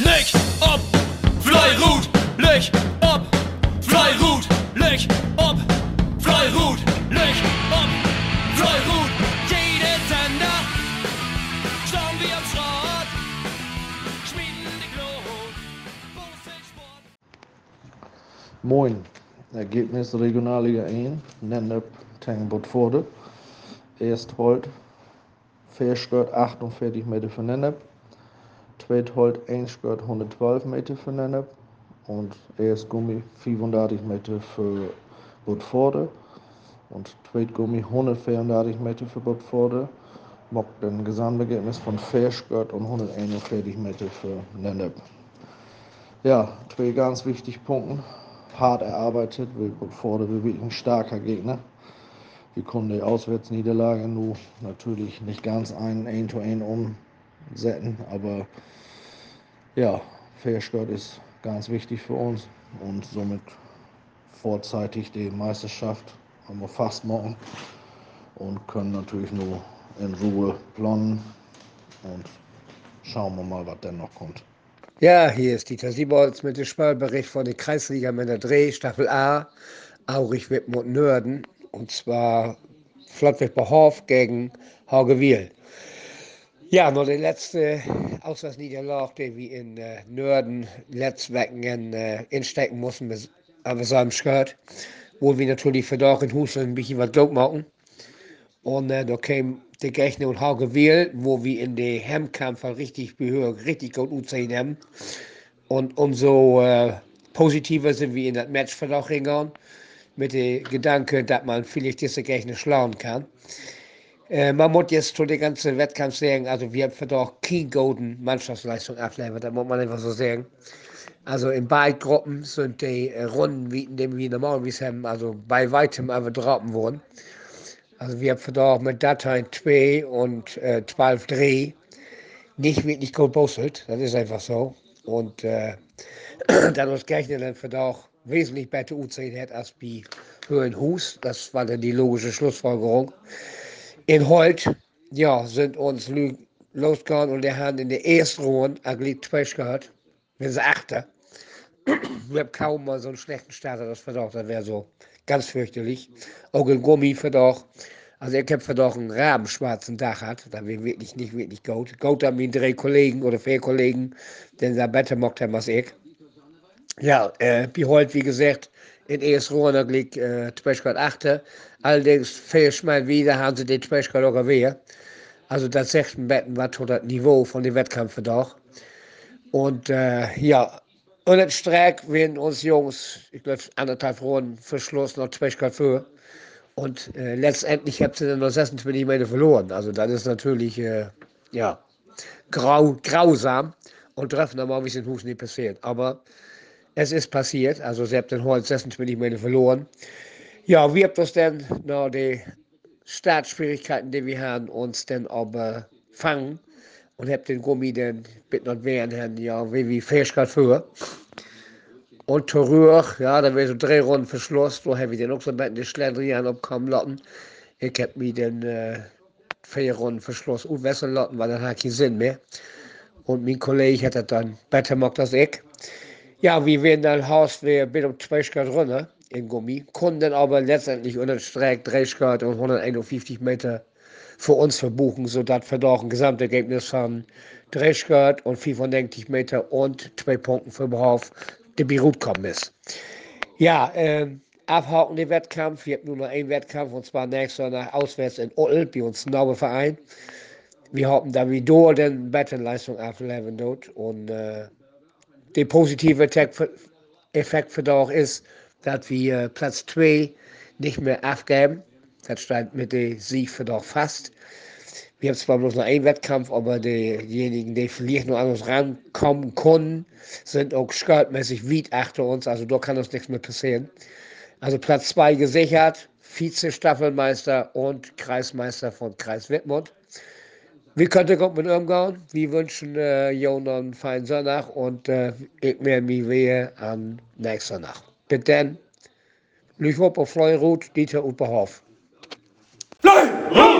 Licht ob, Fleirut, Licht ob, Fleirut, Licht ob, Fleirut, Licht ob, Fleirut. Jede Sender, schauen wir am Schrott, schmieden die Glut. Moin, Ergebnis Regionalliga 1, Nennep Tengbot Vorde. Erst Holt, Verskört 48 Meter für Nennep. Zweit Holt Einskört 112 Meter für Nennep. Und erst Gummi 35 Meter für Botforde. Und zweit Gummi 134 Meter für Botforde. Mockt ein Gesamtergebnis von Verskört und 141 Meter für Nennep. Ja, zwei ganz wichtige Punkte hart erarbeitet, weil Botforde wirklich ein starker Gegner. Wir konnten die Auswärtsniederlage nur natürlich nicht ganz ein 1 to 1 umsetzen, aber ja, Fairskirt ist ganz wichtig für uns und somit vorzeitig die Meisterschaft haben wir fast morgen und können natürlich nur in Ruhe planen und schauen wir mal, was denn noch kommt. Ja, hier ist Dieter Siebold mit dem Spielbericht von der Kreisliga Männer Dreh, Staffel A, Aurich Wittmund Nörden. Und zwar Flottweg Hof gegen Haugewiel. Ja, nur die letzte Auswärtsniederlage, die wir in äh, Nörden letztwecken äh, instecken mussten, mit, aber so einem Skirt, wo wir natürlich für doch in Husel ein bisschen was Geld machen. Und äh, da kam der Gegner und Haugewiel, wo wir in den Hemmkampf richtig behörig, richtig gut gesehen haben. Und umso äh, positiver sind wir in das Match verloren gegangen, mit dem Gedanke, dass man vielleicht diese Gegner schlagen kann. Äh, man muss jetzt zu dem ganzen Wettkampf sagen, also wir haben doch keine golden Mannschaftsleistung abgeliefert, das muss man einfach so sagen. Also in beiden Gruppen sind die äh, Runden, wie in wir normalerweise haben, also bei weitem aber droppen worden. Also wir haben da mit Dateien 2 und äh, 12 Dreh nicht wirklich gut bosselt. Das ist einfach so. Und äh, dadurch gerechnet dann für auch wesentlich besser U10 hat als bei Höhenhus. Das war dann die logische Schlussfolgerung. In Holt, ja, sind uns losgegangen und der haben in der ersten Runde eigentlich zwei gehört. Wir sind Achter. Wir haben kaum mal so einen schlechten Starter, das verdorrt, das wäre so ganz fürchterlich. Auch ein Gummi verdorrt. Also ich habe verdorrt einen rabenschwarzen Dach hat, da wäre wirklich nicht wirklich gut. Gut haben meine drei Kollegen oder vier Kollegen, denn da besser mockt haben als ich. Ja, äh, wie heute, wie gesagt, in erster Runde liegt äh, 2,8. Allerdings fehlt mal wieder, haben sie den 2,8 wieder. Also das ein Betten, was das Niveau von dem Wettkampf doch. Und äh, ja, und im Streik werden uns Jungs, ich glaube, anderthalb Runden verschlossen, noch zwei Grad für. Und äh, letztendlich habt ihr dann noch 26 Meter verloren. Also das ist natürlich, äh, ja, grau, grausam und treffen normalerweise in Hus nicht passiert. Aber es ist passiert, also sie habt den heute 26 Meter verloren. Ja, wie habt das denn nach den Startschwierigkeiten, die wir haben, uns dann aber fangen und habt den Gummi dann bitte noch wehren, ja, wie wie Fähigkeit für. Und terug, ja, da wäre so drei Runden Verschluss, da habe ich dann auch so ein bisschen Schlendrian abkommen lassen. Ich habe mir dann äh, vier Runden Verschluss aufwässern lassen, weil dann hat keinen Sinn mehr. Und mein Kollege hat das dann besser gemacht als ich. Ja, wir werden dann Haus, wir bin um zwei Grad runter in Gummi, konnten aber letztendlich unter den Streck drei Grad und 151 Meter für uns verbuchen, sodass wir doch ein Gesamtergebnis von 30 Grad und 95 Meter und zwei Punkten für Behauf der Beirut kommen ist. Ja, ähm, abhaken den Wettkampf. Wir haben nur noch einen Wettkampf und zwar nächstes Jahr auswärts in Ottel, bei uns Naube Verein. Wir hoffen, da wir dort bessere Leistung ableben dort und äh, der positive Effekt für doch ist, dass wir Platz 2 nicht mehr aufgeben. Das steht mit dem Sieg für doch fast. Wir haben zwar bloß noch einen Wettkampf, aber diejenigen, die vielleicht noch an uns rankommen konnten, sind auch skaltmäßig weit achter uns. Also da kann uns nichts mehr passieren. Also Platz 2 gesichert, Vize-Staffelmeister und Kreismeister von Kreis Wittmund. Wie könnte Gott mit umgehen? Wir wünschen äh, Jonas einen feinen Sonntag und äh, ich mehr mich wehe am nächsten Sonntag. Bis dann. Ich hoffe auf Fleuruth, Dieter Upperhoff. Fleuruth!